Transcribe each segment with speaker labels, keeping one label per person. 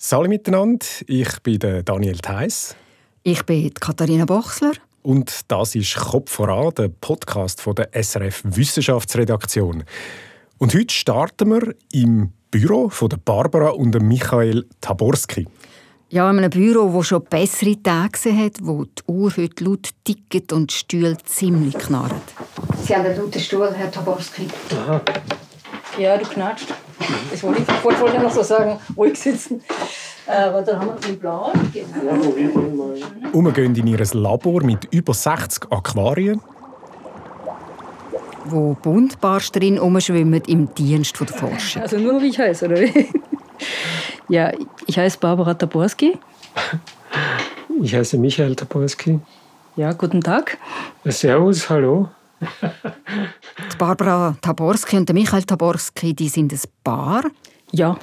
Speaker 1: Salut miteinander, ich bin Daniel Theiss.
Speaker 2: Ich bin Katharina Bochsler.
Speaker 1: Und das ist «Kopf voran», der Podcast von der SRF Wissenschaftsredaktion. Und heute starten wir im Büro von der Barbara und Michael Taborski.
Speaker 2: Ja, in einem Büro, das schon bessere Tage hat, wo die Uhr heute laut tickt und die Stühle ziemlich knarren.
Speaker 3: Sie haben einen lauten Stuhl, Herr Taborski.
Speaker 4: Aha. Ja, du knatscht. Das wollte ich, wollte ich noch so sagen, ruhig sitzen. Aber dann haben wir den Plan. Genau.
Speaker 1: Und wir gehen in ihr Labor mit über 60 Aquarien.
Speaker 2: Wo Buntbarst drin umschwimmen im Dienst der Forscher.
Speaker 4: Also nur, wie ich heiße, oder wie? Ja, ich heiße Barbara Taborski.
Speaker 5: Ich heiße Michael Taborski.
Speaker 4: Ja, guten Tag.
Speaker 5: Servus, hallo.
Speaker 2: Die Barbara Taborski und der Michael Taborski, die sind ein Paar.
Speaker 4: Ja.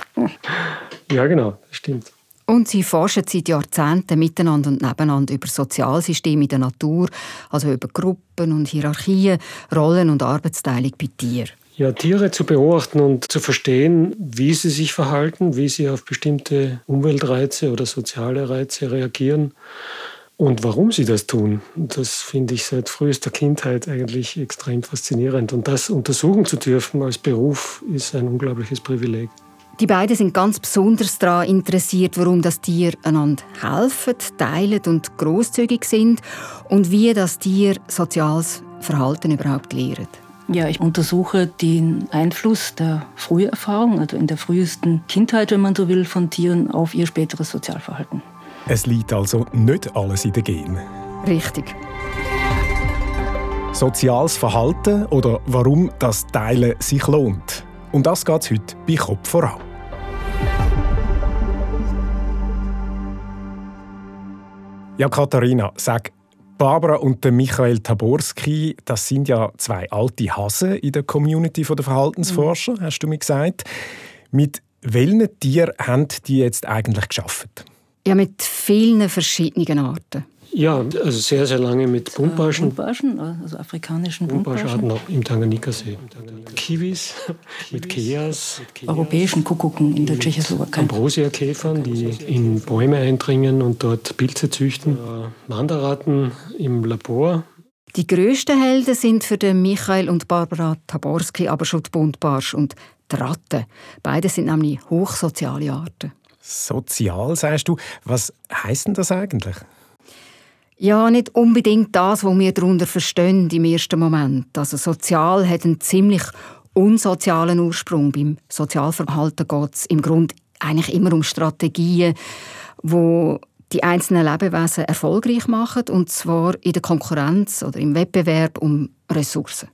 Speaker 5: Ja, genau, das stimmt.
Speaker 2: Und sie forschen seit Jahrzehnten miteinander und nebeneinander über Sozialsysteme in der Natur, also über Gruppen und Hierarchien, Rollen und Arbeitsteilung bei Tieren.
Speaker 5: Ja, Tiere zu beobachten und zu verstehen, wie sie sich verhalten, wie sie auf bestimmte Umweltreize oder soziale Reize reagieren und warum sie das tun. Das finde ich seit frühester Kindheit eigentlich extrem faszinierend. Und das untersuchen zu dürfen als Beruf ist ein unglaubliches Privileg.
Speaker 2: Die beiden sind ganz besonders daran interessiert, warum das Tier einander helfen, teilen und großzügig sind und wie das Tier soziales Verhalten überhaupt lernt.
Speaker 4: Ja, ich untersuche den Einfluss der Früherfahrung, also in der frühesten Kindheit, wenn man so will, von Tieren auf ihr späteres Sozialverhalten.
Speaker 1: Es liegt also nicht alles in den Genen.
Speaker 2: Richtig.
Speaker 1: Soziales Verhalten oder warum das Teilen sich lohnt. Um das geht es heute bei Kopf voran. Ja, Katharina, sag, Barbara und Michael Taborski, das sind ja zwei alte Hasen in der Community der Verhaltensforscher, mhm. hast du mir gesagt. Mit welchen Tieren haben die jetzt eigentlich geschafft?
Speaker 2: Ja, mit vielen verschiedenen Arten.
Speaker 5: Ja, also sehr, sehr lange mit Buntbarschen.
Speaker 4: Buntbarschen, also afrikanischen
Speaker 5: Buntbarscharten auch im Tanganjika-See. Kiwis, mit Keas.
Speaker 4: Europäischen Kuckucken in der Tschechoslowakei.
Speaker 5: Ambrosia-Käfern, die in Bäume eindringen und dort Pilze züchten. Wanderratten im Labor.
Speaker 2: Die grössten Helden sind für den Michael und Barbara Taborski aber schon die Buntbarsch und die Ratten. Beide sind nämlich hochsoziale Arten.
Speaker 1: Sozial, sagst du. Was heißt denn das eigentlich?
Speaker 2: Ja, nicht unbedingt das, was wir darunter verstehen im ersten Moment. Also sozial hat einen ziemlich unsozialen Ursprung. Beim Sozialverhalten geht es im Grunde eigentlich immer um Strategien, wo die einzelnen Lebewesen erfolgreich machen, und zwar in der Konkurrenz oder im Wettbewerb um Ressourcen.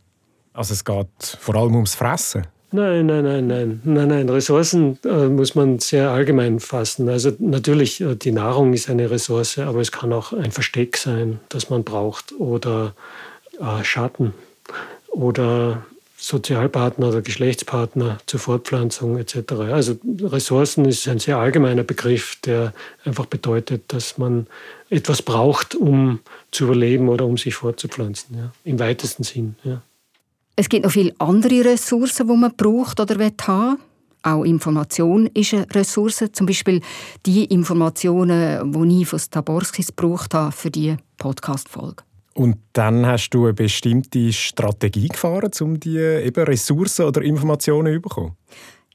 Speaker 1: Also es geht vor allem ums Fressen?
Speaker 5: Nein, nein, nein, nein, nein, nein. Ressourcen äh, muss man sehr allgemein fassen. Also natürlich, äh, die Nahrung ist eine Ressource, aber es kann auch ein Versteck sein, das man braucht oder äh, Schatten oder Sozialpartner oder Geschlechtspartner zur Fortpflanzung etc. Also Ressourcen ist ein sehr allgemeiner Begriff, der einfach bedeutet, dass man etwas braucht, um zu überleben oder um sich fortzupflanzen, ja? im weitesten Sinn. Ja.
Speaker 2: Es gibt noch viele andere Ressourcen, die man braucht oder haben Auch Information ist eine Ressource. Zum Beispiel die Informationen, die ich von Taborskis gebraucht habe für diese Podcast-Folge.
Speaker 1: Und dann hast du eine bestimmte Strategie gefahren, um diese Ressourcen oder Informationen zu bekommen?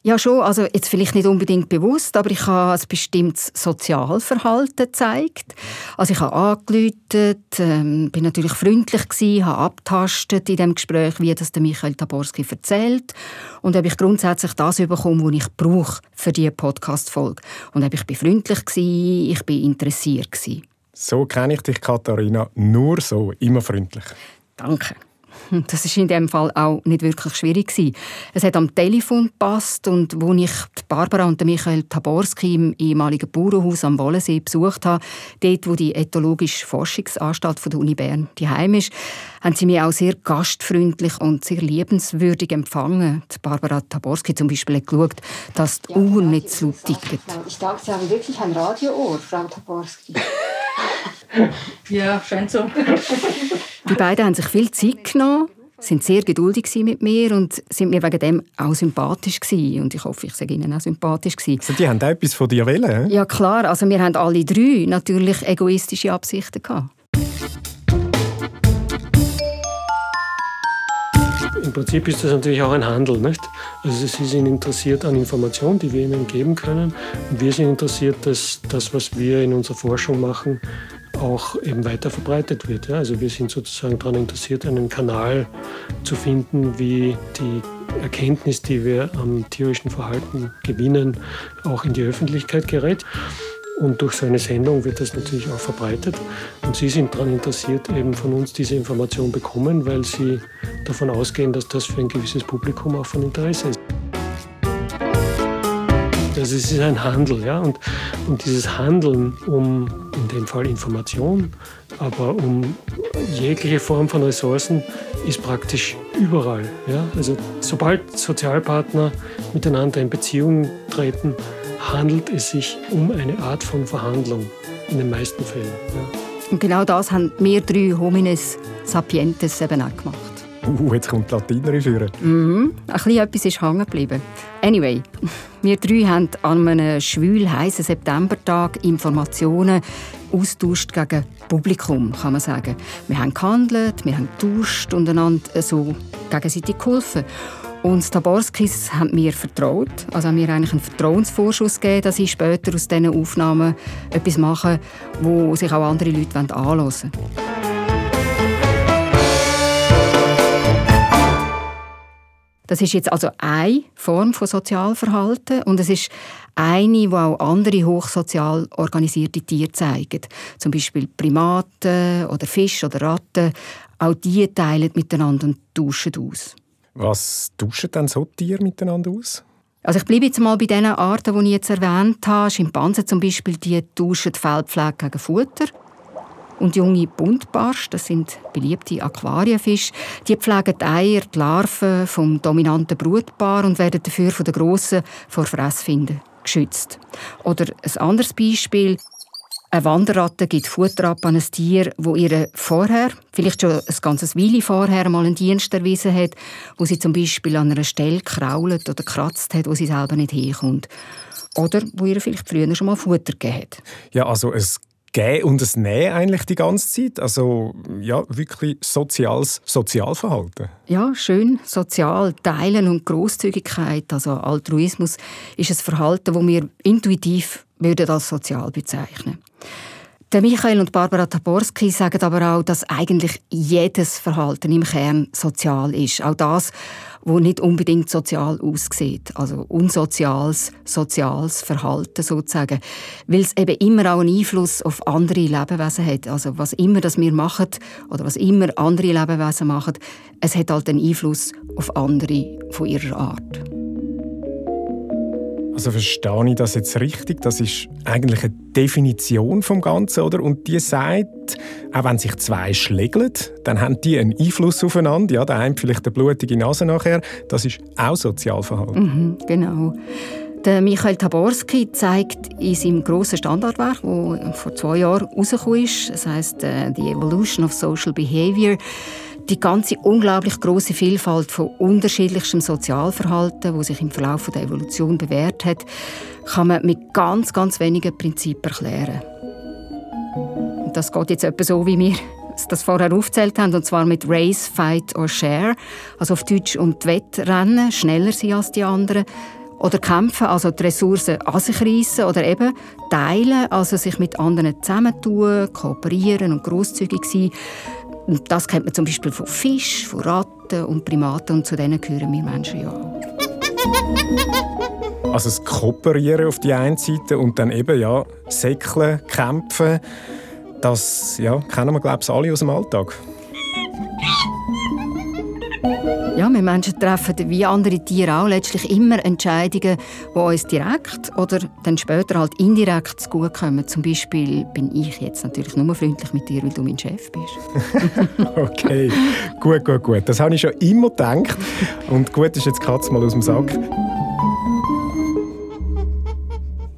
Speaker 2: Ja, schon. Also jetzt vielleicht nicht unbedingt bewusst, aber ich habe ein bestimmtes Sozialverhalten gezeigt. Also ich habe angerufen, ähm, bin natürlich freundlich gewesen, habe abtastet in dem Gespräch, wie das der Michael Taborski erzählt und habe ich grundsätzlich das bekommen, was ich brauche für diese Podcast-Folge. Und habe ich bin freundlich gewesen, ich bin interessiert gewesen.
Speaker 1: So kenne ich dich, Katharina. Nur so, immer freundlich.
Speaker 2: Danke. Das ist in dem Fall auch nicht wirklich schwierig gewesen. Es hat am Telefon gepasst und wo ich Barbara und Michael Taborski im ehemaligen Bauernhaus am Wollensee besucht habe, dort wo die ethologische Forschungsanstalt von der Uni Bern die Heim ist, haben sie mich auch sehr gastfreundlich und sehr liebenswürdig empfangen. Die Barbara Taborski zum Beispiel hat geschaut, dass die ja, Uhr nicht zu laut tickt.
Speaker 3: Ich dachte, Sie haben wirklich ein Radioohr, Frau Taborski.
Speaker 4: ja, scheint so.
Speaker 2: Die beiden haben sich viel Zeit genommen, sind sehr geduldig mit mir und sind mir wegen dem auch sympathisch gewesen. Und ich hoffe, ich sage ihnen auch sympathisch gewesen.
Speaker 1: Also die haben auch etwas von dir wollen?
Speaker 2: Ja klar, also wir haben alle drei natürlich egoistische Absichten gehabt.
Speaker 5: Prinzip ist das natürlich auch ein Handel. Nicht? Also Sie sind interessiert an Informationen, die wir Ihnen geben können. Und wir sind interessiert, dass das, was wir in unserer Forschung machen, auch eben weiter verbreitet wird. Ja? Also wir sind sozusagen daran interessiert, einen Kanal zu finden, wie die Erkenntnis, die wir am tierischen Verhalten gewinnen, auch in die Öffentlichkeit gerät. Und durch so eine Sendung wird das natürlich auch verbreitet. Und Sie sind daran interessiert, eben von uns diese Information bekommen, weil Sie davon ausgehen, dass das für ein gewisses Publikum auch von Interesse ist. Also es ist ein Handel, ja, und, und dieses Handeln um in dem Fall Information, aber um jegliche Form von Ressourcen ist praktisch überall. Ja? Also sobald Sozialpartner miteinander in Beziehung treten, handelt es sich um eine Art von Verhandlung in den meisten Fällen. Ja.
Speaker 2: Und genau das haben wir drei Homines Sapientes eben auch gemacht.
Speaker 1: Uh, jetzt kommt Latiner führen.
Speaker 2: Mhm. Ein bisschen etwas ist hängen geblieben. Anyway, wir drei haben an einem schwül heißen Septembertag Informationen austauscht gegen Publikum, kann man sagen. Wir haben gehandelt, wir haben getauscht und einander so gegenseitig geholfen. Und die Taborskis haben mir vertraut, also haben mir eigentlich einen Vertrauensvorschuss gegeben, dass ich später aus diesen Aufnahmen etwas mache, wo sich auch andere Leute anhören wollen. Das ist jetzt also eine Form von Sozialverhalten und es ist eine, die auch andere hochsozial organisierte Tiere zeigt. Zum Beispiel Primaten oder Fische oder Ratten. Auch die teilen miteinander und tauschen aus.
Speaker 1: Was tauschen dann so Tiere miteinander aus?
Speaker 2: Also ich bleibe jetzt mal bei den Arten, die ich jetzt erwähnt habe. Schimpansen zum Beispiel, die tauschen Feldpflege gegen Futter. Und junge Buntbarsch, das sind beliebte Aquarienfische, die pflegen die Eier, die Larven vom dominanten Brutpaar und werden dafür von den Grossen vor Fressfinden geschützt. Oder ein anderes Beispiel, eine Wanderratte gibt Futter ab an ein Tier, wo ihr vorher, vielleicht schon ein ganzes Weile vorher, mal einen Dienst erwiesen hat, wo sie zum Beispiel an einer Stelle krault oder kratzt hat, wo sie selber nicht hinkommt. Oder wo ihr vielleicht früher schon mal Futter gegeben hat.
Speaker 1: Ja, also es Geben und das Nehmen eigentlich die ganze Zeit. Also ja, wirklich soziales Sozialverhalten.
Speaker 2: Ja, schön. Sozial, Teilen und Großzügigkeit, also Altruismus, ist ein Verhalten, das wir intuitiv würden als sozial bezeichnen der Michael und Barbara Taborski sagen aber auch, dass eigentlich jedes Verhalten im Kern sozial ist. Auch das, wo nicht unbedingt sozial aussieht. Also unsoziales, soziales Verhalten sozusagen. Weil es eben immer auch einen Einfluss auf andere Lebewesen hat. Also was immer das wir machen oder was immer andere Lebewesen machen, es hat halt einen Einfluss auf andere von ihrer Art.
Speaker 1: Also verstehe ich das jetzt richtig? Das ist eigentlich eine Definition vom Ganzen, oder? Und die sagt, auch wenn sich zwei schlägeln, dann haben die einen Einfluss aufeinander. Ja, der eine vielleicht eine blutige Nase nachher. Das ist auch Sozialverhalten.
Speaker 2: Mhm, genau. Der Michael Taborski zeigt in seinem grossen Standardwerk, das vor zwei Jahren rausgekommen ist, das heißt äh, «The Evolution of Social Behavior», die ganze unglaublich große Vielfalt von unterschiedlichstem Sozialverhalten, wo sich im Verlauf der Evolution bewährt hat, kann man mit ganz, ganz wenigen Prinzipien erklären. Und das geht jetzt etwa so, wie wir das vorher aufgezählt haben, und zwar mit Race, Fight or Share, also auf Deutsch um die Wettrennen, schneller sein als die anderen, oder kämpfen, also die Ressourcen an sich reissen oder eben teilen, also sich mit anderen zusammentun, kooperieren und großzügig sein. Und das kennt man zum Beispiel von Fisch, von Ratten und Primaten und zu denen gehören wir Menschen ja auch.
Speaker 1: Also das Kooperieren auf die einen Seite und dann eben ja Säckeln, Kämpfen, das ja, kennen wir glaube ich alle aus dem Alltag.
Speaker 2: Ja, wir Menschen treffen wie andere Tiere auch letztlich immer Entscheidungen, die uns direkt oder dann später halt indirekt zu gut kommen. Zum Beispiel bin ich jetzt natürlich nur freundlich mit dir, weil du mein Chef bist.
Speaker 1: okay, gut, gut, gut. Das habe ich schon immer gedacht. Und gut ist jetzt Katz mal aus dem Sack.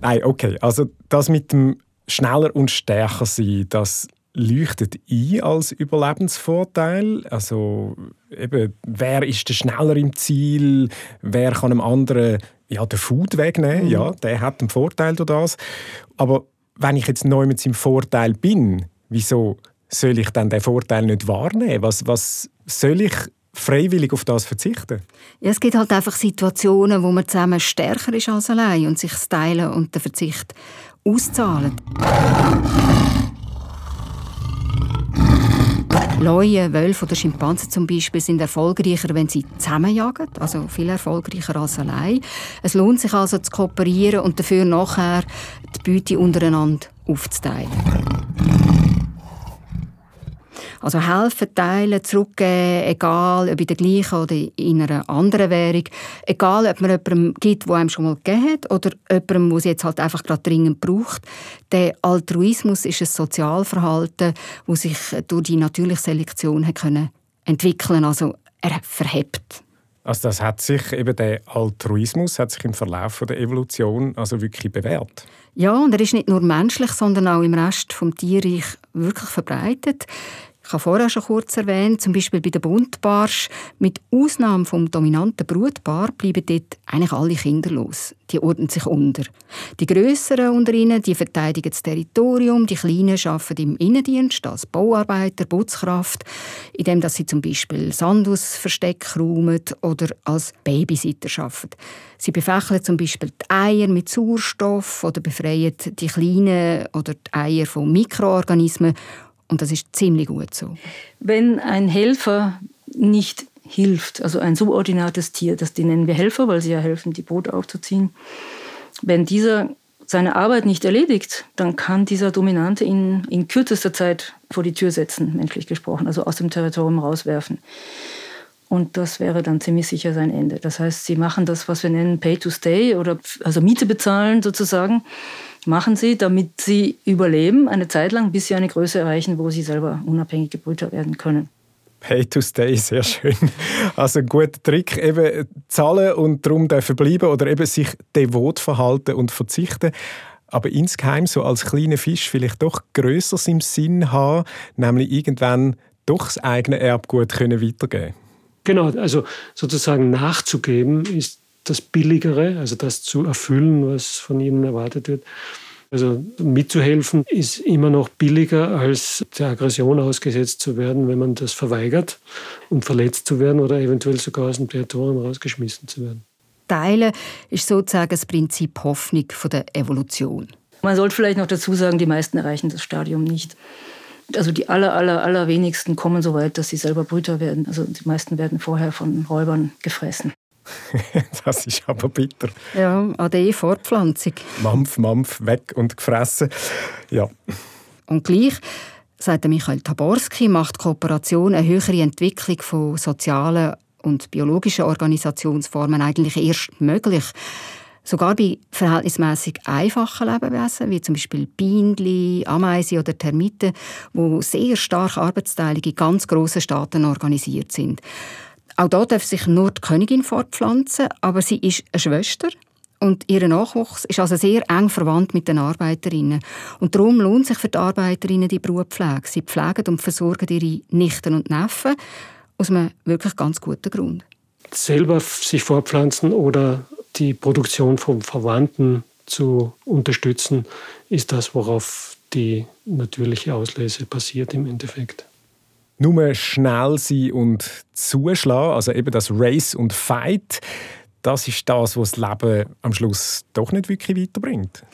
Speaker 1: Nein, okay. Also das mit dem schneller und stärker sein, das leuchtet ein als Überlebensvorteil? Also eben, wer ist der schneller im Ziel? Wer kann einem anderen ja, den Food wegnehmen? Mhm. Ja, der hat einen Vorteil durch das. Aber wenn ich jetzt neu mit seinem Vorteil bin, wieso soll ich dann den Vorteil nicht wahrnehmen? Was, was soll ich freiwillig auf das verzichten?
Speaker 2: Ja, es gibt halt einfach Situationen, wo man zusammen stärker ist als allein und sich Teilen und den Verzicht auszahlen. Leuen, Wölfe oder Schimpansen zum Beispiel sind erfolgreicher, wenn sie zusammenjagen, also viel erfolgreicher als allein. Es lohnt sich also zu kooperieren und dafür nachher die Beute untereinander aufzuteilen. Also helfen, teilen, zurückgeben, egal ob in der gleichen oder in einer anderen Währung. Egal, ob man jemandem gibt, der einem schon mal gegeben hat, oder jemandem, der es jetzt halt einfach gerade dringend braucht. Der Altruismus ist ein Sozialverhalten, das sich durch die natürliche Selektion hat können entwickeln Also er verhebt.
Speaker 1: Also das hat sich eben der Altruismus hat sich im Verlauf der Evolution also wirklich bewährt.
Speaker 2: Ja, und er ist nicht nur menschlich, sondern auch im Rest vom Tierreich wirklich verbreitet. Ich habe vorher schon kurz erwähnt, zum Beispiel bei der Buntbarsch, mit Ausnahme vom dominanten Brutpaar bleiben dort eigentlich alle kinderlos. Die ordnen sich unter. Die Grösseren unter ihnen die verteidigen das Territorium, die Kleinen arbeiten im Innendienst als Bauarbeiter, Putzkraft, indem sie zum Beispiel Sand aus räumen oder als Babysitter arbeiten. Sie befächeln zum Beispiel die Eier mit Sauerstoff oder befreien die Kleinen oder die Eier von Mikroorganismen und das ist ziemlich gut so.
Speaker 4: Wenn ein Helfer nicht hilft, also ein subordinates Tier, das die nennen wir Helfer, weil sie ja helfen, die Brot aufzuziehen, wenn dieser seine Arbeit nicht erledigt, dann kann dieser Dominante ihn in kürzester Zeit vor die Tür setzen, menschlich gesprochen, also aus dem Territorium rauswerfen. Und das wäre dann ziemlich sicher sein Ende. Das heißt, sie machen das, was wir nennen Pay to Stay oder also Miete bezahlen sozusagen machen sie, damit sie überleben, eine Zeit lang, bis sie eine Größe erreichen, wo sie selber unabhängige Brüter werden können.
Speaker 1: Pay to stay, sehr schön. Also ein guter Trick, eben zahlen und darum dürfen bleiben oder eben sich devot verhalten und verzichten. Aber insgeheim so als kleiner Fisch vielleicht doch Größeres im Sinn haben, nämlich irgendwann doch das eigene Erbgut können weitergeben
Speaker 5: Genau, also sozusagen nachzugeben ist das Billigere, also das zu erfüllen, was von ihnen erwartet wird. Also mitzuhelfen ist immer noch billiger, als der Aggression ausgesetzt zu werden, wenn man das verweigert und verletzt zu werden oder eventuell sogar aus dem Territorium rausgeschmissen zu werden.
Speaker 2: Teilen ist sozusagen das Prinzip Hoffnung von der Evolution.
Speaker 4: Man sollte vielleicht noch dazu sagen, die meisten erreichen das Stadium nicht. Also die aller, aller, allerwenigsten kommen so weit, dass sie selber Brüter werden. Also die meisten werden vorher von Räubern gefressen.
Speaker 1: das ist aber bitter.
Speaker 2: Ja, AD-Fortpflanzung.
Speaker 1: Mampf, Mampf, weg und gefressen. Ja.
Speaker 2: Und gleich, sagt Michael Taborski, macht Kooperation eine höhere Entwicklung von sozialen und biologischen Organisationsformen eigentlich erst möglich. Sogar bei verhältnismäßig einfachen Lebewesen, wie zum Beispiel Bienen, Ameisen oder Termiten, wo sehr stark arbeitsteilig in ganz grossen Staaten organisiert sind. Auch da darf sich nur die Königin fortpflanzen, aber sie ist eine Schwester und ihr Nachwuchs ist also sehr eng verwandt mit den Arbeiterinnen. Und darum lohnt sich für die Arbeiterinnen die Brutpflege. Sie pflegen und versorgen ihre Nichten und Neffen aus einem wirklich ganz guten Grund.
Speaker 5: Selber sich fortpflanzen oder die Produktion von Verwandten zu unterstützen, ist das, worauf die natürliche Auslese passiert im Endeffekt
Speaker 1: nur schnell sein und zuschlagen, also eben das Race und Fight, das ist das, was das Leben am Schluss doch nicht wirklich weiterbringt.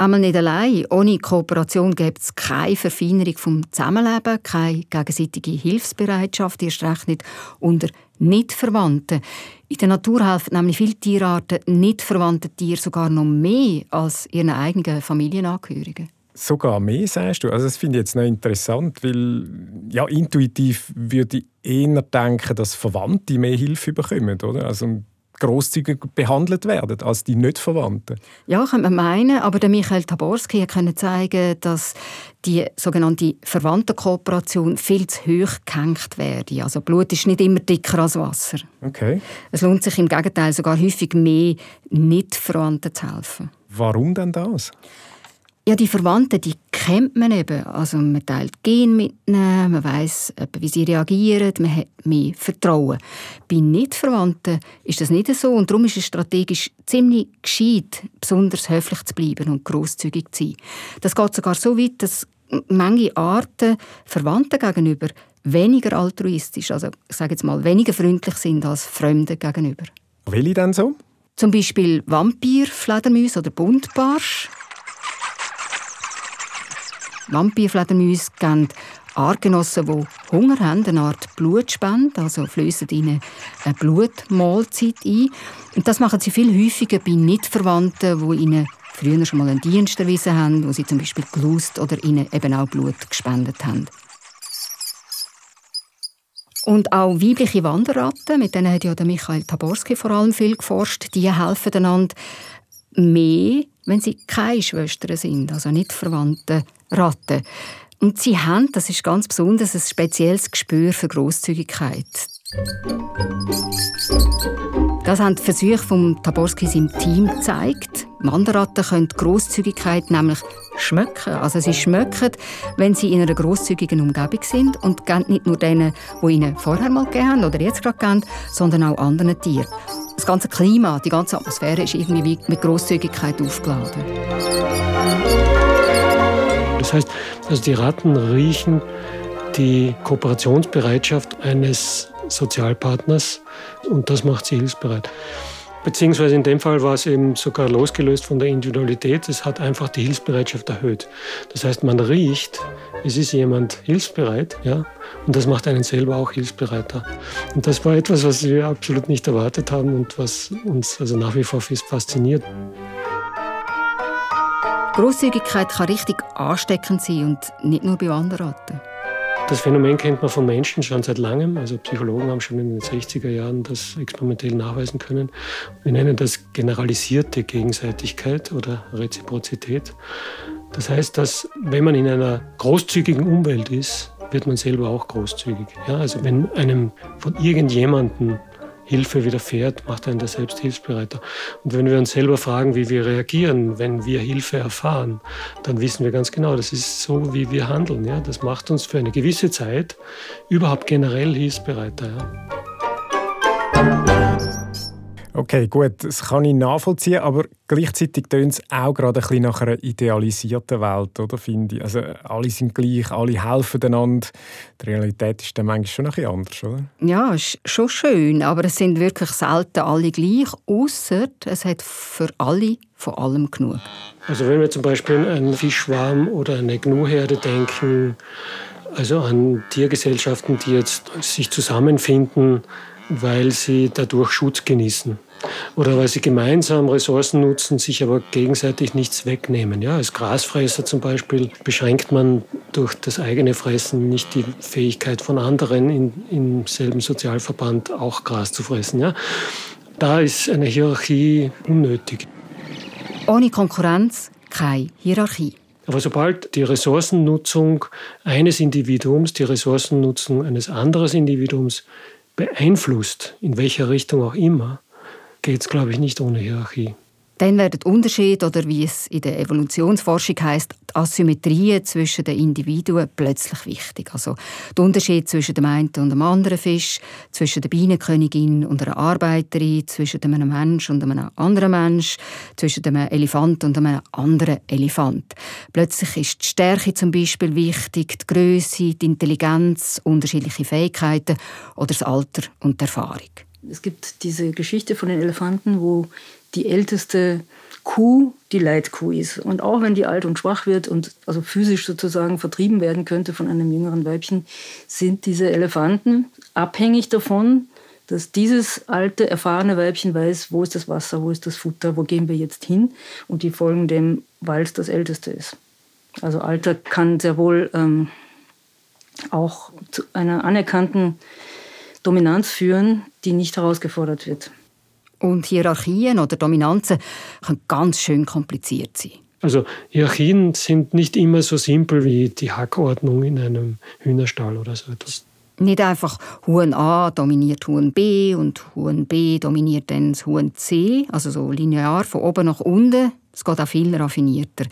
Speaker 2: Einmal nicht allein. Ohne Kooperation gibt es keine Verfeinerung vom Zusammenleben, keine gegenseitige Hilfsbereitschaft, erst recht nicht unter Nicht-Verwandten. In der Natur helfen nämlich viele Tierarten nicht verwandte Tiere sogar noch mehr als ihren eigenen Familienangehörigen.
Speaker 1: Sogar mehr, sagst du? Also das finde ich jetzt noch interessant, weil ja, intuitiv würde ich eher denken, dass Verwandte mehr Hilfe bekommen, oder? Also grosszügig behandelt werden als die nicht Verwandten.
Speaker 2: Ja, könnte man meinen, aber der Michael Taborski konnte zeigen, dass die sogenannte Verwandtenkooperation viel zu hoch gehängt werde. Also Blut ist nicht immer dicker als Wasser.
Speaker 1: Okay.
Speaker 2: Es lohnt sich im Gegenteil sogar häufig mehr, nicht Verwandten zu helfen.
Speaker 1: Warum denn das?
Speaker 2: Ja, die Verwandten, die kennt man eben. Also man teilt Gen mitnehmen, man weiß, wie sie reagieren, man hat mehr Vertrauen. Bei Nicht-Verwandten ist das nicht so und darum ist es strategisch ziemlich gescheit, besonders höflich zu bleiben und großzügig zu sein. Das geht sogar so weit, dass manche Arten Verwandten gegenüber weniger altruistisch, also ich sage jetzt mal weniger freundlich sind als Fremden gegenüber.
Speaker 1: Welche denn so?
Speaker 2: Zum Beispiel Vampirfledermäuse oder Buntbarsch. Vampirfledermäuse geben Artgenossen, die Hunger haben, eine Art Blutspende, also flößen ihnen eine Blutmahlzeit ein. Und das machen sie viel häufiger bei Nichtverwandten, die ihnen früher schon mal einen Dienst erwiesen haben, wo sie zum Beispiel gelust oder ihnen eben auch Blut gespendet haben. Und auch weibliche Wanderratten, mit denen hat ja der Michael Taborski vor allem viel geforscht, die helfen einander mehr, wenn sie keine Schwestern sind, also nicht verwandte Ratten. Und sie haben, das ist ganz besonders, ein spezielles Gespür für Großzügigkeit. Das haben die Versuche von Taborski im Team gezeigt. Wanderratten können Großzügigkeit nämlich schmecken. Also sie schmecken, wenn sie in einer großzügigen Umgebung sind und geben nicht nur denen, die ihnen vorher mal gegeben haben oder jetzt gerade geben, sondern auch anderen Tieren. Das ganze Klima, die ganze Atmosphäre ist irgendwie mit Großzügigkeit aufgeladen.
Speaker 5: Das heißt, also die Ratten riechen die Kooperationsbereitschaft eines Sozialpartners und das macht sie hilfsbereit. Beziehungsweise in dem Fall war es eben sogar losgelöst von der Individualität. Es hat einfach die Hilfsbereitschaft erhöht. Das heißt, man riecht, es ist jemand hilfsbereit, ja, und das macht einen selber auch hilfsbereiter. Und das war etwas, was wir absolut nicht erwartet haben und was uns also nach wie vor fasziniert.
Speaker 2: Großzügigkeit kann richtig ansteckend sein und nicht nur bei Wanderratten.
Speaker 5: Das Phänomen kennt man von Menschen schon seit langem. Also Psychologen haben schon in den 60er Jahren das experimentell nachweisen können. Wir nennen das generalisierte Gegenseitigkeit oder Reziprozität. Das heißt, dass wenn man in einer großzügigen Umwelt ist, wird man selber auch großzügig. Ja, also wenn einem von irgendjemandem Hilfe widerfährt, macht einen das selbst hilfsbereiter. Und wenn wir uns selber fragen, wie wir reagieren, wenn wir Hilfe erfahren, dann wissen wir ganz genau, das ist so, wie wir handeln. Ja? Das macht uns für eine gewisse Zeit überhaupt generell hilfsbereiter. Ja?
Speaker 1: Okay, gut, das kann ich nachvollziehen, aber gleichzeitig tönt es auch gerade ein bisschen nach einer idealisierten Welt, oder, finde ich. Also alle sind gleich, alle helfen einander. Die Realität ist dann manchmal schon ein bisschen anders, oder?
Speaker 2: Ja, ist schon schön, aber es sind wirklich selten alle gleich, außer es hat für alle von allem genug.
Speaker 5: Also wenn wir zum Beispiel an einen Fischschwarm oder eine Gnuherde denken, also an Tiergesellschaften, die jetzt sich zusammenfinden, weil sie dadurch Schutz genießen. Oder weil sie gemeinsam Ressourcen nutzen, sich aber gegenseitig nichts wegnehmen. Ja, als Grasfresser zum Beispiel beschränkt man durch das eigene Fressen nicht die Fähigkeit von anderen in, im selben Sozialverband auch Gras zu fressen. Ja. Da ist eine Hierarchie unnötig.
Speaker 2: Ohne Konkurrenz keine Hierarchie.
Speaker 5: Aber sobald die Ressourcennutzung eines Individuums die Ressourcennutzung eines anderen Individuums beeinflusst, in welcher Richtung auch immer, geht es, glaube ich, nicht ohne Hierarchie.
Speaker 2: Dann werden Unterschiede oder wie es in der Evolutionsforschung heißt, Asymmetrien zwischen den Individuen plötzlich wichtig. Also der Unterschied zwischen dem einen und dem anderen Fisch, zwischen der Bienenkönigin und einer Arbeiterin, zwischen einem Mensch und einem anderen Mensch, zwischen einem Elefant und einem anderen Elefant. Plötzlich ist die Stärke zum Beispiel wichtig, die Größe, die Intelligenz, unterschiedliche Fähigkeiten oder das Alter und die Erfahrung.
Speaker 4: Es gibt diese Geschichte von den Elefanten, wo die älteste Kuh die Leitkuh ist. Und auch wenn die alt und schwach wird und also physisch sozusagen vertrieben werden könnte von einem jüngeren Weibchen, sind diese Elefanten abhängig davon, dass dieses alte, erfahrene Weibchen weiß, wo ist das Wasser, wo ist das Futter, wo gehen wir jetzt hin. Und die folgen dem, weil es das Älteste ist. Also Alter kann sehr wohl ähm, auch zu einer anerkannten Dominanz führen, die nicht herausgefordert wird.
Speaker 2: Und Hierarchien oder Dominanzen können ganz schön kompliziert sein.
Speaker 5: Also Hierarchien sind nicht immer so simpel wie die Hackordnung in einem Hühnerstall oder so etwas.
Speaker 2: Nicht einfach Huhn A dominiert Huhn B und Huhn B dominiert dann das Huhn C, also so linear von oben nach unten Es geht auch viel raffinierter.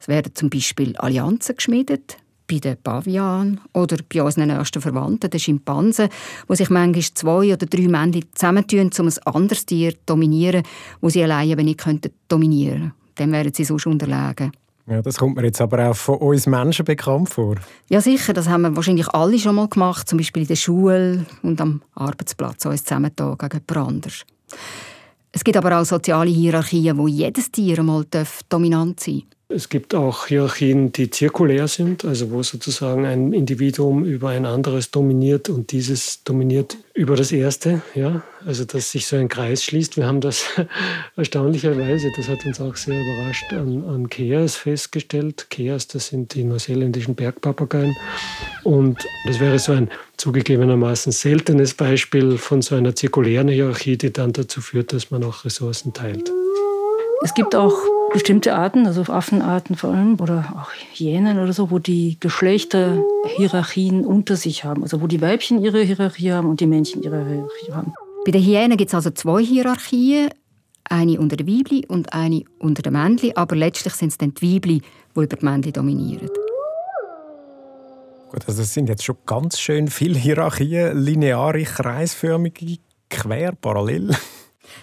Speaker 2: Es werden zum Beispiel Allianzen geschmiedet, bei den Pavianen oder bei unseren ersten Verwandten, den Schimpansen, wo sich manchmal zwei oder drei Männchen zusammentun, um ein anderes Tier zu dominieren, wo sie alleine aber nicht dominieren könnten. Dann wären sie sonst unterlegen.
Speaker 1: Ja, das kommt mir jetzt aber auch von uns Menschen bekannt vor.
Speaker 2: Ja, sicher. Das haben wir wahrscheinlich alle schon mal gemacht, zum Beispiel in der Schule und am Arbeitsplatz, uns zusammengetan gegen jemand anderes. Es gibt aber auch soziale Hierarchien, wo jedes Tier einmal dominant sein darf.
Speaker 5: Es gibt auch Hierarchien, die zirkulär sind, also wo sozusagen ein Individuum über ein anderes dominiert und dieses dominiert über das erste, ja, also dass sich so ein Kreis schließt. Wir haben das erstaunlicherweise, das hat uns auch sehr überrascht, an, an Keas festgestellt. Keas, das sind die neuseeländischen Bergpapageien und das wäre so ein zugegebenermaßen seltenes Beispiel von so einer zirkulären Hierarchie, die dann dazu führt, dass man auch Ressourcen teilt.
Speaker 4: Es gibt auch bestimmte Arten, also Affenarten vor allem oder auch Hyänen oder so, wo die Geschlechterhierarchien unter sich haben. Also wo die Weibchen ihre Hierarchie haben und die Männchen ihre Hierarchie haben.
Speaker 2: Bei den Hyänen gibt es also zwei Hierarchien. Eine unter den Weibli und eine unter den Männli. Aber letztlich sind es dann die Weibli, die über die Männli dominieren.
Speaker 1: Gut, also es sind jetzt schon ganz schön viele Hierarchien, lineare, kreisförmige, quer, parallel.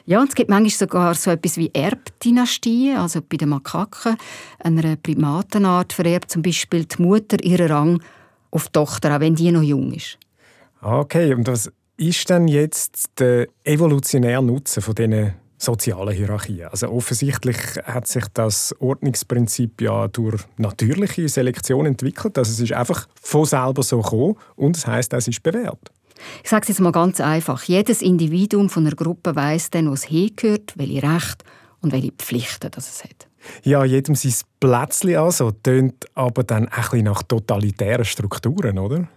Speaker 2: Ja, und es gibt manchmal sogar so etwas wie Erbdynastien. Also bei den Makaken, einer Primatenart, vererbt zum Beispiel die Mutter ihren Rang auf die Tochter, auch wenn die noch jung ist.
Speaker 1: Okay, und was ist denn jetzt der evolutionäre Nutzen von diesen sozialen Hierarchien? Also offensichtlich hat sich das Ordnungsprinzip ja durch natürliche Selektion entwickelt. Also es ist einfach von selber so gekommen und das heißt, es ist bewährt.
Speaker 2: Ich sage es jetzt mal ganz einfach. Jedes Individuum von einer Gruppe weiß dann, was hingehört, welche Rechte und welche Pflichten das es hat.
Speaker 1: Ja, jedem sein Plätzchen also, tönt aber dann ein bisschen nach totalitären Strukturen, oder?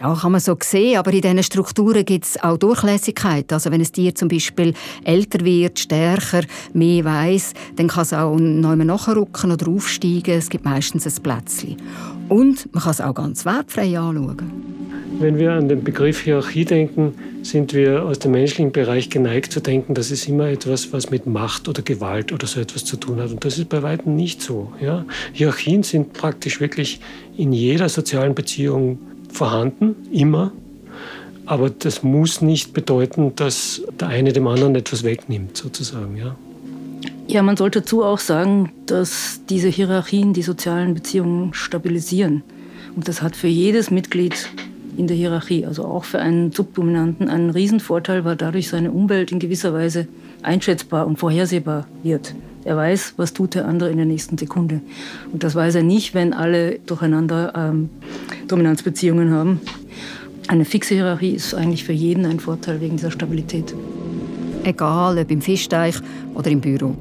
Speaker 2: Ja, kann man so sehen, aber in diesen Strukturen gibt es auch Durchlässigkeit. Also wenn ein Tier zum Beispiel älter wird, stärker, mehr weiß, dann kann es auch noch nachrücken oder aufsteigen. Es gibt meistens ein Plätzchen. Und man kann es auch ganz wertfrei anschauen.
Speaker 5: Wenn wir an den Begriff Hierarchie denken, sind wir aus dem menschlichen Bereich geneigt zu denken, das ist immer etwas, was mit Macht oder Gewalt oder so etwas zu tun hat. Und das ist bei weitem nicht so. Ja? Hierarchien sind praktisch wirklich in jeder sozialen Beziehung vorhanden, immer. Aber das muss nicht bedeuten, dass der eine dem anderen etwas wegnimmt, sozusagen. Ja?
Speaker 4: Ja, man sollte dazu auch sagen, dass diese Hierarchien die sozialen Beziehungen stabilisieren. Und das hat für jedes Mitglied in der Hierarchie. Also auch für einen Subdominanten ein Riesenvorteil, weil dadurch seine Umwelt in gewisser Weise einschätzbar und vorhersehbar wird. Er weiß, was tut der andere in der nächsten Sekunde. Und das weiß er nicht, wenn alle durcheinander ähm, Dominanzbeziehungen haben. Eine fixe Hierarchie ist eigentlich für jeden ein Vorteil wegen dieser Stabilität.
Speaker 2: Egal, ob im Fischteich oder im Büro.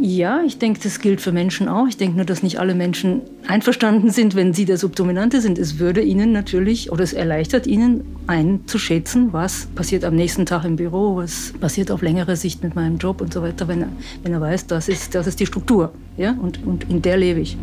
Speaker 4: Ja, ich denke, das gilt für Menschen auch. Ich denke nur, dass nicht alle Menschen einverstanden sind, wenn sie der Subdominante sind. Es würde ihnen natürlich oder es erleichtert ihnen einzuschätzen, was passiert am nächsten Tag im Büro, was passiert auf längere Sicht mit meinem Job und so weiter, wenn er, wenn er weiß, das ist, das ist die Struktur ja? und, und in der lebe ich.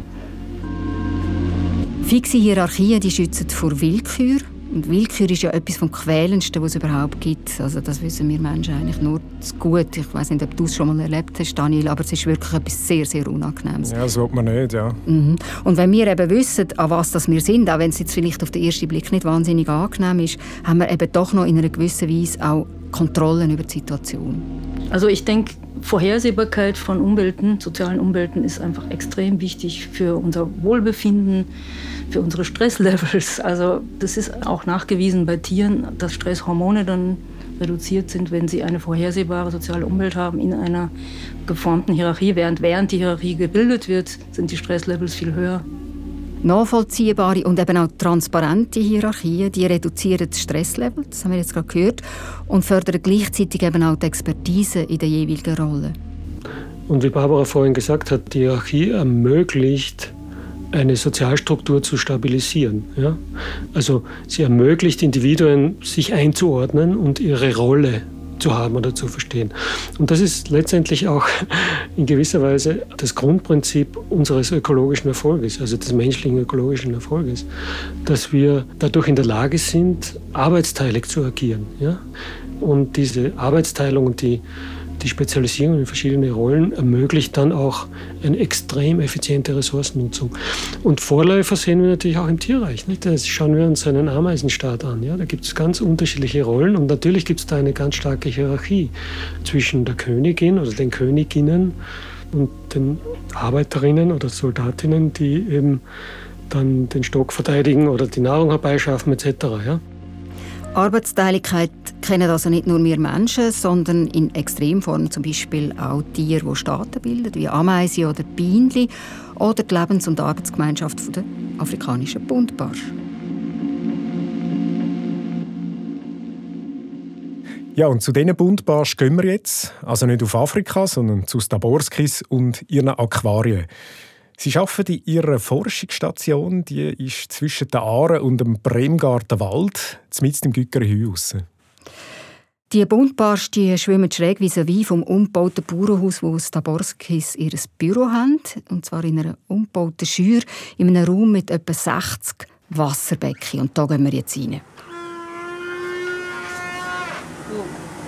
Speaker 2: Fixe Hierarchien die schützen vor Willkür und Willkür ist ja etwas vom Quälendsten, was es überhaupt gibt. Also das wissen wir Menschen eigentlich nur zu gut. Ich weiß nicht, ob du es schon mal erlebt hast, Daniel, aber es ist wirklich etwas sehr, sehr Unangenehmes.
Speaker 1: Ja, das will man nicht, ja.
Speaker 2: Mhm. Und wenn wir eben wissen, an was das wir sind, auch wenn es jetzt vielleicht auf den ersten Blick nicht wahnsinnig angenehm ist, haben wir eben doch noch in einer gewissen Weise auch Kontrollen über die Situation.
Speaker 4: Also ich denke, Vorhersehbarkeit von Umwelten, sozialen Umwelten ist einfach extrem wichtig für unser Wohlbefinden, für unsere Stresslevels. Also das ist auch nachgewiesen bei Tieren, dass Stresshormone dann reduziert sind, wenn sie eine vorhersehbare soziale Umwelt haben in einer geformten Hierarchie. Während, während die Hierarchie gebildet wird, sind die Stresslevels viel höher.
Speaker 2: Nachvollziehbare und eben auch transparente Hierarchien, die reduzieren das Stresslevel, das haben wir jetzt gerade gehört, und fördern gleichzeitig eben auch die Expertise in der jeweiligen Rolle.
Speaker 5: Und wie Barbara vorhin gesagt hat, die Hierarchie ermöglicht eine Sozialstruktur zu stabilisieren. Ja? Also sie ermöglicht Individuen, sich einzuordnen und ihre Rolle zu haben oder zu verstehen. Und das ist letztendlich auch in gewisser Weise das Grundprinzip unseres ökologischen Erfolges, also des menschlichen ökologischen Erfolges, dass wir dadurch in der Lage sind, arbeitsteilig zu agieren. Ja? Und diese Arbeitsteilung und die die Spezialisierung in verschiedene Rollen ermöglicht dann auch eine extrem effiziente Ressourcennutzung. Und Vorläufer sehen wir natürlich auch im Tierreich. Nicht? Das schauen wir uns einen Ameisenstaat an. Ja? Da gibt es ganz unterschiedliche Rollen und natürlich gibt es da eine ganz starke Hierarchie zwischen der Königin oder den Königinnen und den Arbeiterinnen oder Soldatinnen, die eben dann den Stock verteidigen oder die Nahrung herbeischaffen etc. Ja?
Speaker 2: Arbeitsteiligkeit kennen also nicht nur wir Menschen, sondern in Extremform zum Beispiel auch Tiere, die Staaten bilden, wie Ameisen oder Bienen oder die Lebens- und Arbeitsgemeinschaft der afrikanischen Buntbarsch.
Speaker 1: Ja, und zu diesen Buntbarsch gehen wir jetzt. Also nicht auf Afrika, sondern zu Staborskis und ihren Aquarien. Sie arbeiten in ihrer Forschungsstation, die ist zwischen den Aaren und dem Bremgarten Wald, mitten im Gückerhüs.
Speaker 2: Die Buntbarsch die schwimmen schräg vis-à-vis vom umgebauten Bauernhaus, wo Staborskis ihr Büro haben. Und zwar in einer umgebauten Schür in einem Raum mit etwa 60 Wasserbecken. Und da gehen wir jetzt rein.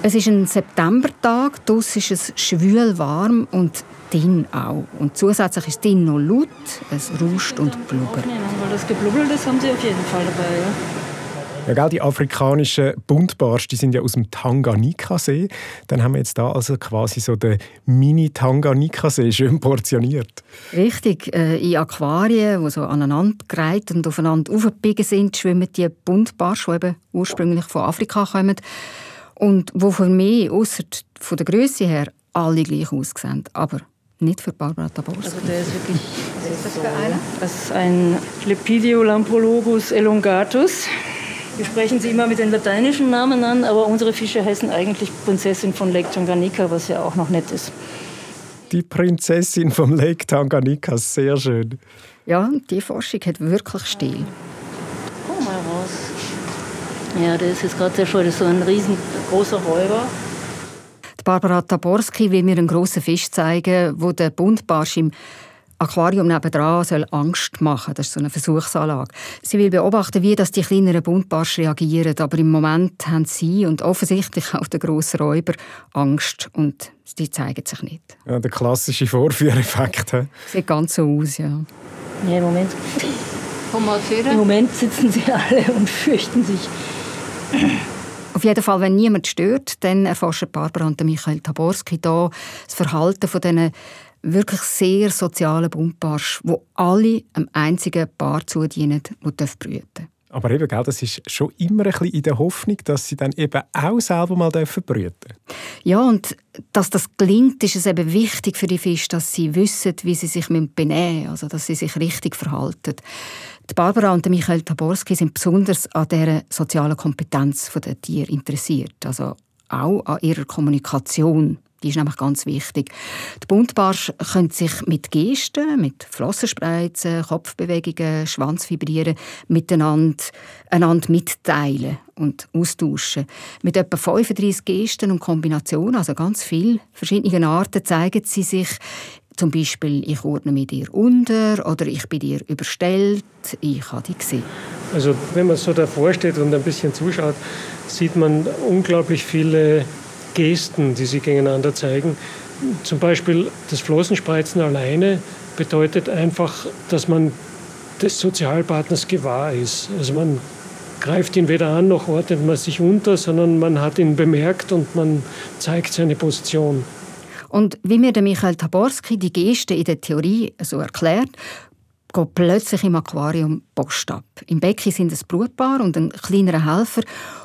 Speaker 2: Es ist ein Septembertag, draussen ist es schwül warm und drin auch. Und zusätzlich ist drin noch laut, es rauscht und blubbert.
Speaker 4: Weil das Geblubbel, das haben sie auf jeden Fall dabei, ja.
Speaker 1: Ja, gell, die afrikanischen Buntbarsch, die sind ja aus dem Tanganika-See. Dann haben wir jetzt da also quasi so den Mini-Tanganika-See schön portioniert.
Speaker 2: Richtig, äh, in Aquarien, die so aneinandergereiht und aufeinander aufgebiegen sind, schwimmen die Buntbarsch, die eben ursprünglich von Afrika kommen und wo für mich, außer von der Größe her, alle gleich aussehen. Aber nicht für Barbara Taborski.
Speaker 4: Also der ist wirklich... Was ist das für einer? Das ist ein Lepidiolampologus elongatus. Wir sprechen sie immer mit den lateinischen Namen an, aber unsere Fische heißen eigentlich Prinzessin von Lake Tanganyika, was ja auch noch nett ist.
Speaker 1: Die Prinzessin vom Lake Tanganyika, sehr schön.
Speaker 2: Ja, die Forschung hat wirklich Stil.
Speaker 4: Komm mal. Ja, der ist jetzt gerade sehr schön. Das ist so ein riesengroßer Räuber.
Speaker 2: Die Barbara Taborski will mir einen grossen Fisch zeigen, wo der Buntbarsch im Aquarium nebenan soll Angst machen. Das ist so eine Versuchsanlage. Sie will beobachten, wie das die kleineren Buntbarsch reagieren. Aber im Moment haben sie und offensichtlich auch der grosse Räuber Angst und die zeigen sich nicht.
Speaker 1: Ja, der klassische Vorführeffekt.
Speaker 2: Sieht ganz so aus, ja.
Speaker 4: Ja, im Moment. Im Moment sitzen sie alle und fürchten sich.
Speaker 2: Auf jeden Fall, wenn niemand stört, dann erforschen Barbara und Michael Taborski da das Verhalten von diesen wirklich sehr sozialen Buntbarsch, wo alle einem einzigen Paar zudienen, das brüten darf.
Speaker 1: Aber eben, gell, das ist schon immer ein bisschen in der Hoffnung, dass sie dann eben auch selber mal brüten dürfen.
Speaker 2: Ja, und dass das gelingt, ist es eben wichtig für die Fische, dass sie wissen, wie sie sich benehmen müssen, also dass sie sich richtig verhalten. Die Barbara und Michael Taborski sind besonders an der sozialen Kompetenz der Tiere interessiert, also auch an ihrer Kommunikation. Die ist nämlich ganz wichtig. Die Buntbarsch können sich mit Gesten, mit Flossenspreizen, Kopfbewegungen, Schwanzvibrieren miteinander einander mitteilen und austauschen. Mit etwa 35 Gesten und Kombinationen, also ganz viele verschiedene Arten, zeigen sie sich zum Beispiel, ich ordne mit dir unter oder ich bin dir überstellt, ich habe dich gesehen.
Speaker 5: Also wenn man so davor steht und ein bisschen zuschaut, sieht man unglaublich viele Gesten, die sie gegeneinander zeigen. Zum Beispiel das Flossenspreizen alleine bedeutet einfach, dass man des Sozialpartners gewahr ist. Also man greift ihn weder an noch ordnet man sich unter, sondern man hat ihn bemerkt und man zeigt seine Position.
Speaker 2: Und wie mir der Michael Taborski die Geste in der Theorie so erklärt, geht plötzlich im Aquarium Post ab. Im Becken sind ein Brutpaar und ein kleinerer Helfer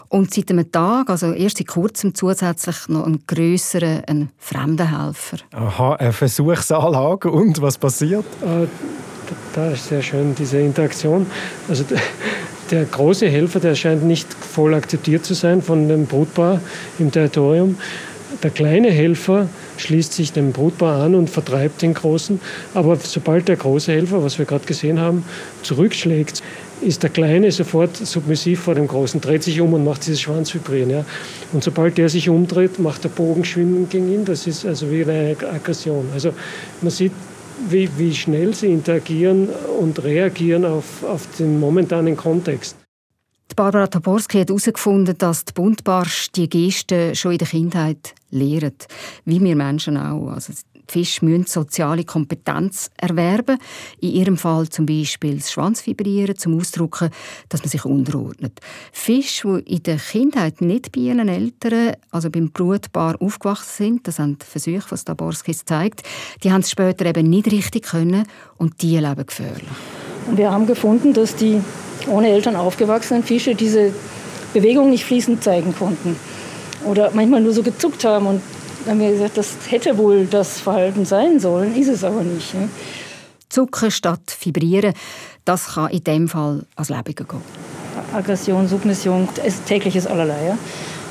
Speaker 2: und seit einem Tag, also erst seit kurzem, zusätzlich noch ein grösserer, ein fremder Helfer.
Speaker 1: Aha, eine Versuchsanlage. Und was passiert?
Speaker 5: Äh, da ist sehr schön diese Interaktion. Also der große Helfer, der scheint nicht voll akzeptiert zu sein von dem Brutpaar im Territorium. Der kleine Helfer schließt sich dem Brutpaar an und vertreibt den Großen. Aber sobald der große Helfer, was wir gerade gesehen haben, zurückschlägt, ist der Kleine sofort submissiv vor dem Großen, dreht sich um und macht dieses Schwanzvibrieren. Ja. Und sobald der sich umdreht, macht der Bogen schwimmen gegen ihn. Das ist also wie eine Aggression. Also man sieht, wie, wie schnell sie interagieren und reagieren auf, auf den momentanen Kontext.
Speaker 2: Barbara Taborski hat herausgefunden, dass die Buntbarsch die Gesten schon in der Kindheit lehren. Wie wir Menschen auch. Also die Fische müssen soziale Kompetenz erwerben. In ihrem Fall zum Beispiel das Schwanzvibrieren, zum Ausdrücken, dass man sich unterordnet. Fische, die in der Kindheit nicht bei ihren Eltern, also beim Brutpaar, aufgewachsen sind, das haben die Versuche, was Taborskis zeigt, die haben es später eben nicht richtig können und die leben gefährlich.
Speaker 4: Wir haben gefunden, dass die ohne Eltern aufgewachsenen Fische diese Bewegung nicht fließend zeigen konnten. Oder manchmal nur so gezuckt haben und haben wir gesagt, das hätte wohl das Verhalten sein sollen, ist es aber nicht. Ne?
Speaker 2: Zucken statt Vibrieren, das kann in dem Fall als Lebige gehen.
Speaker 4: Aggression, Submission, tägliches allerlei. Ja?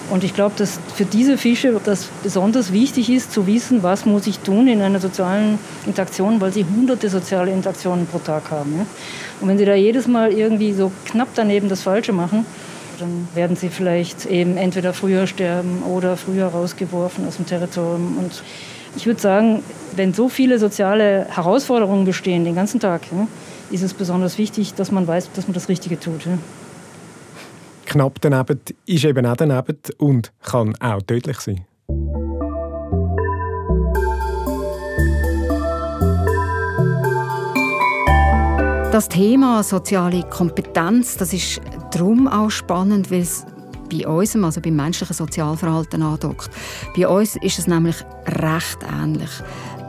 Speaker 4: Und ich glaube, dass für diese Fische das besonders wichtig ist, zu wissen, was muss ich tun in einer sozialen Interaktion, weil sie hunderte soziale Interaktionen pro Tag haben. Und wenn sie da jedes Mal irgendwie so knapp daneben das Falsche machen, dann werden sie vielleicht eben entweder früher sterben oder früher rausgeworfen aus dem Territorium. Und ich würde sagen, wenn so viele soziale Herausforderungen bestehen den ganzen Tag, ist es besonders wichtig, dass man weiß, dass man das Richtige tut.
Speaker 1: Knapp daneben ist eben auch daneben und kann auch tödlich sein.
Speaker 2: Das Thema soziale Kompetenz, das ist darum auch spannend, weil es bei uns, also beim menschlichen Sozialverhalten andockt. Bei uns ist es nämlich recht ähnlich.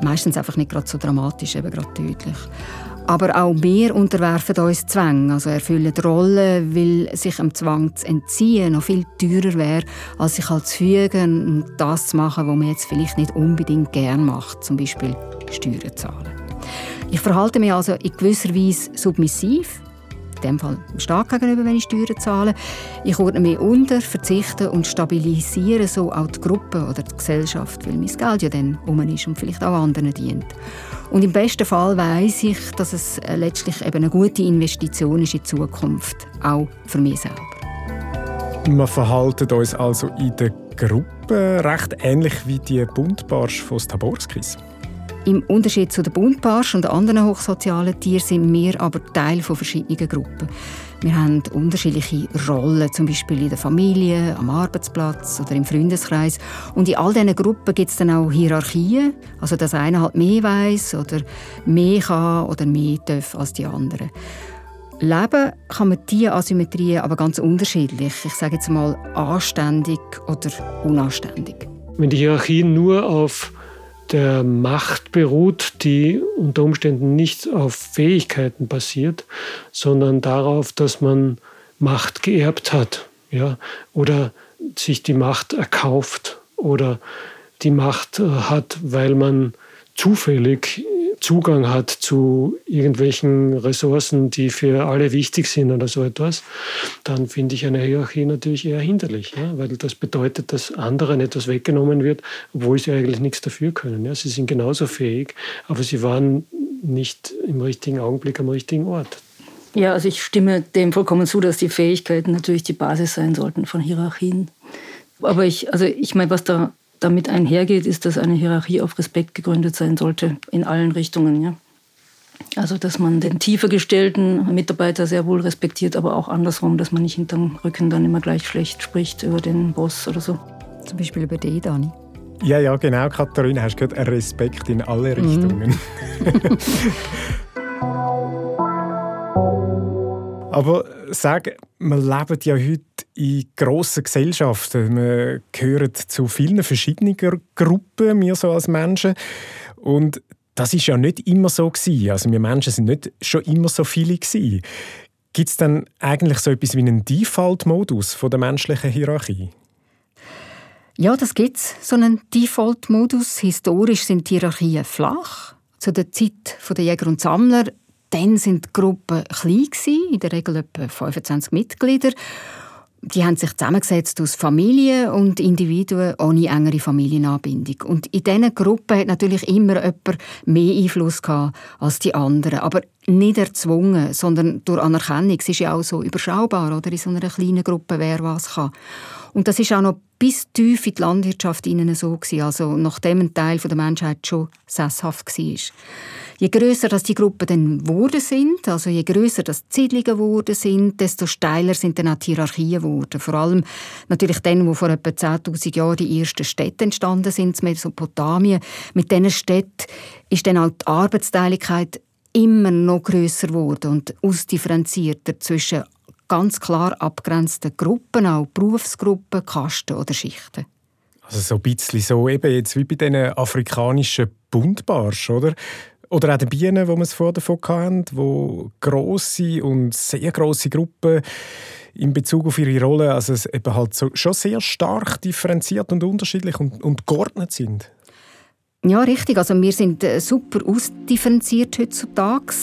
Speaker 2: Meistens einfach nicht gerade so dramatisch, eben gerade tödlich. Aber auch wir unterwerfen uns Zwang, also erfüllen die Rolle, weil sich dem Zwang zu entziehen noch viel teurer wäre, als sich halt zu fügen und das zu machen, was man jetzt vielleicht nicht unbedingt gern macht, zum Beispiel Steuern zahlen. Ich verhalte mich also in gewisser Weise submissiv, in dem Fall dem Staat gegenüber, wenn ich Steuern zahle. Ich ordne mich unter, verzichte und stabilisiere so auch die Gruppe oder die Gesellschaft, weil mein Geld ja dann um ist und vielleicht auch anderen dient. Und im besten Fall weiß ich, dass es äh, letztlich eben eine gute Investition ist in die Zukunft, auch für mich selber.
Speaker 1: Wir verhalten uns also in der Gruppe recht ähnlich wie die Buntbarsch von Staborskis.
Speaker 2: Im Unterschied zu den Buntbarsch und anderen hochsozialen Tieren sind wir aber Teil von verschiedenen Gruppen. Wir haben unterschiedliche Rollen, zum Beispiel in der Familie, am Arbeitsplatz oder im Freundeskreis. Und in all diesen Gruppen gibt es dann auch Hierarchien, also dass einer halt mehr weiß oder mehr kann oder mehr darf als die anderen. Leben kann man diese Asymmetrien aber ganz unterschiedlich. Ich sage jetzt mal anständig oder unanständig.
Speaker 5: Wenn die Hierarchien nur auf der Macht beruht, die unter Umständen nicht auf Fähigkeiten basiert, sondern darauf, dass man Macht geerbt hat ja, oder sich die Macht erkauft oder die Macht äh, hat, weil man zufällig Zugang hat zu irgendwelchen Ressourcen, die für alle wichtig sind oder so etwas, dann finde ich eine Hierarchie natürlich eher hinderlich, ja? weil das bedeutet, dass anderen etwas weggenommen wird, obwohl sie eigentlich nichts dafür können. Ja? Sie sind genauso fähig, aber sie waren nicht im richtigen Augenblick am richtigen Ort.
Speaker 4: Ja, also ich stimme dem vollkommen zu, dass die Fähigkeiten natürlich die Basis sein sollten von Hierarchien. Aber ich, also ich meine, was da damit einhergeht, ist, dass eine Hierarchie auf Respekt gegründet sein sollte, in allen Richtungen. Ja? Also, dass man den tiefer gestellten Mitarbeiter sehr wohl respektiert, aber auch andersrum, dass man nicht hinterm Rücken dann immer gleich schlecht spricht über den Boss oder so.
Speaker 2: Zum Beispiel über die Dani.
Speaker 1: Ja, ja, genau, Katharina, hast du gehört, Respekt in alle mhm. Richtungen. Mhm. aber sag, wir leben ja heute in grossen Gesellschaften. Wir gehören zu vielen verschiedenen Gruppen, wir so als Menschen. Und das ist ja nicht immer so gewesen. Also wir Menschen sind nicht schon immer so viele. Gibt es dann eigentlich so etwas wie einen Default-Modus der menschlichen Hierarchie?
Speaker 2: Ja, das gibt es, so einen Default-Modus. Historisch sind Hierarchien flach. Zu der Zeit der Jäger und Sammler dann sind die Gruppen klein in der Regel etwa 25 Mitglieder. Die haben sich zusammengesetzt aus Familien und Individuen ohne engere Familienanbindung. Und in diesen Gruppen hat natürlich immer jemand mehr Einfluss gehabt als die anderen. Aber nicht erzwungen, sondern durch Anerkennung. Es ist ja auch so überschaubar, oder? In so einer kleinen Gruppe, wer was kann. Und das ist auch noch bis tief in die Landwirtschaft hinein so gewesen, also nachdem ein Teil der Menschheit schon sesshaft war. Je größer das die Gruppen dann geworden sind, also je größer das die Siedlungen geworden sind, desto steiler sind dann auch die Hierarchien geworden. Vor allem natürlich dann, wo vor etwa 10.000 Jahren die ersten Städte entstanden sind, in Mesopotamien. Mit diesen Städten ist dann auch die Arbeitsteiligkeit immer noch größer geworden und ausdifferenzierter zwischen ganz klar abgrenzten Gruppen, auch Berufsgruppen, Kasten oder Schichten.
Speaker 1: Also so ein bisschen so eben jetzt wie bei diesen afrikanischen Buntbarsch, oder? Oder auch die Bienen, die wir es vorher davon hatten, wo grosse und sehr grosse Gruppen in Bezug auf ihre Rolle, also es eben halt so, schon sehr stark differenziert und unterschiedlich und, und geordnet sind.
Speaker 2: Ja, richtig. Also wir sind äh, super ausdifferenziert heutzutage,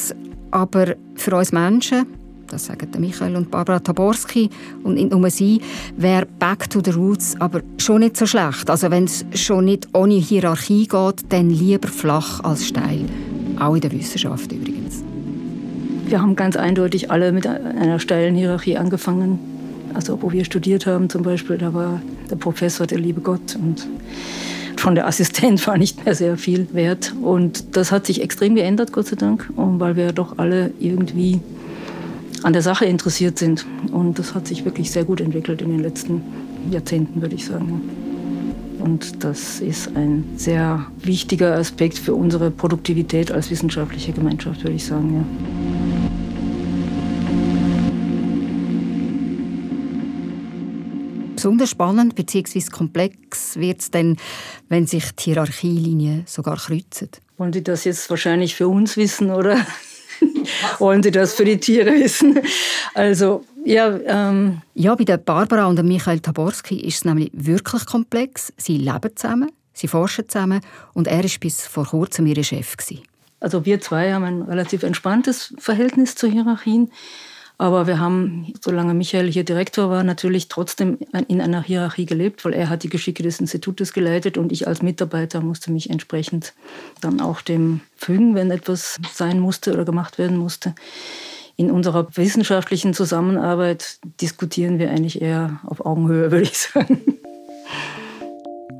Speaker 2: aber für uns Menschen, das sagen Michael und Barbara Taborski und nicht nur sie, wäre Back to the Roots aber schon nicht so schlecht. Also wenn es schon nicht ohne Hierarchie geht, dann lieber flach als steil. Auch in der Wissenschaft übrigens.
Speaker 4: Wir haben ganz eindeutig alle mit einer steilen Hierarchie angefangen. Also wo wir studiert haben zum Beispiel, da war der Professor der liebe Gott und von der Assistent war nicht mehr sehr viel wert. Und das hat sich extrem geändert, Gott sei Dank, weil wir doch alle irgendwie an der Sache interessiert sind. Und das hat sich wirklich sehr gut entwickelt in den letzten Jahrzehnten, würde ich sagen. Und das ist ein sehr wichtiger Aspekt für unsere Produktivität als wissenschaftliche Gemeinschaft, würde ich sagen. Ja.
Speaker 2: Besonders spannend bzw. komplex wird es dann, wenn sich die Hierarchielinien sogar kreuzen.
Speaker 4: Wollen Sie das jetzt wahrscheinlich für uns wissen oder wollen Sie das für die Tiere wissen? Also ja, ähm.
Speaker 2: ja, bei der Barbara und Michael Taborski ist es nämlich wirklich komplex. Sie leben zusammen, sie forschen zusammen und er war bis vor kurzem ihr Chef.
Speaker 4: Also wir zwei haben ein relativ entspanntes Verhältnis zu Hierarchien. Aber wir haben, solange Michael hier Direktor war, natürlich trotzdem in einer Hierarchie gelebt, weil er hat die Geschicke des Institutes geleitet und ich als Mitarbeiter musste mich entsprechend dann auch dem fügen, wenn etwas sein musste oder gemacht werden musste. In unserer wissenschaftlichen Zusammenarbeit diskutieren wir eigentlich eher auf Augenhöhe, würde ich sagen.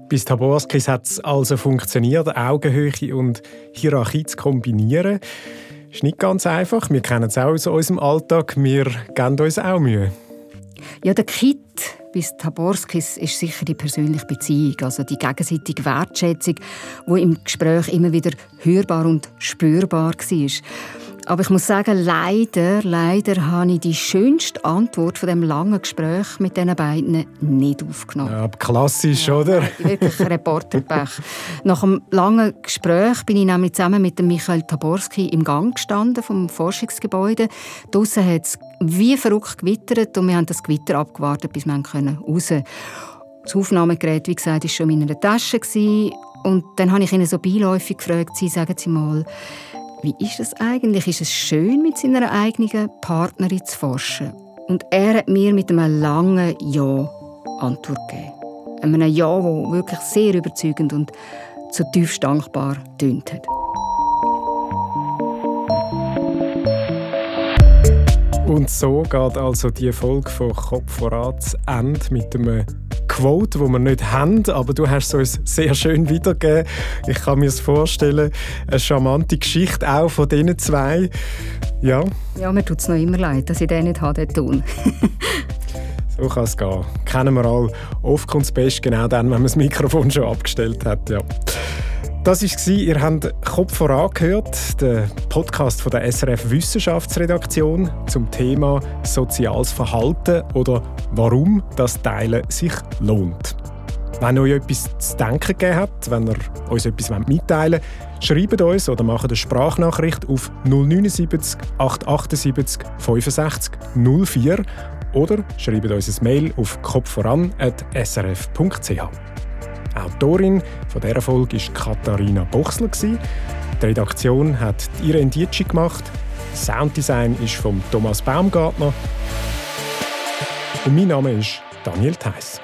Speaker 1: Bis Taborskis hat es also funktioniert, Augenhöhe und Hierarchie zu kombinieren. Ist nicht ganz einfach. Wir kennen es auch aus unserem Alltag. Wir geben uns auch Mühe.
Speaker 2: Ja, der Kit bis Taborskis ist sicher die persönliche Beziehung, also die gegenseitige Wertschätzung, wo im Gespräch immer wieder hörbar und spürbar war. Aber ich muss sagen, leider, leider habe ich die schönste Antwort von dem langen Gespräch mit diesen beiden nicht aufgenommen.
Speaker 1: Ja, klassisch, ja, oder?
Speaker 2: Wirklich Reporterpech. Nach einem langen Gespräch bin ich nämlich zusammen mit dem Michael Taborski im Gang gestanden vom Forschungsgebäude. Draussen hat es wie verrückt gewittert und wir haben das Gewitter abgewartet, bis wir raus können. Das Aufnahmegerät, wie gesagt, war schon in meiner Tasche. Und dann habe ich ihn so beiläufig gefragt, Sie, sagen Sie mal, wie ist es eigentlich? Ist es schön, mit seiner eigenen Partnerin zu forschen? Und er hat mir mit einem langen Ja Antwort gegeben. Einem Ja, das wirklich sehr überzeugend und zutiefst dankbar tönt hat.
Speaker 1: Und so geht also die Folge von Kopf voran zu Ende mit einem Quote, die wir nicht haben, aber du hast es uns sehr schön wiedergegeben. Ich kann mir es vorstellen, eine charmante Geschichte auch von diesen zwei. Ja.
Speaker 2: Ja, mir tut es noch immer leid, dass ich den nicht habe tun.
Speaker 1: so kann es gehen. Kennen wir alle. Oft kommt es best genau dann, wenn man das Mikrofon schon abgestellt hat. Ja. Das war Ihr habt Kopf voran gehört, der Podcast von der SRF Wissenschaftsredaktion zum Thema soziales Verhalten oder warum das Teilen sich lohnt. Wenn euch etwas zu denken gegeben hat, wenn ihr uns etwas mitteilen wollt, schreibt uns oder macht eine Sprachnachricht auf 079 878 65 04 oder schreibt uns ein Mail auf kopfvoran.srf.ch. Autorin von dieser Folge war Katharina Bochsler. Die Redaktion hat Irene Dietschi gemacht. Das Sounddesign ist von Thomas Baumgartner. Und mein Name ist Daniel Theiss.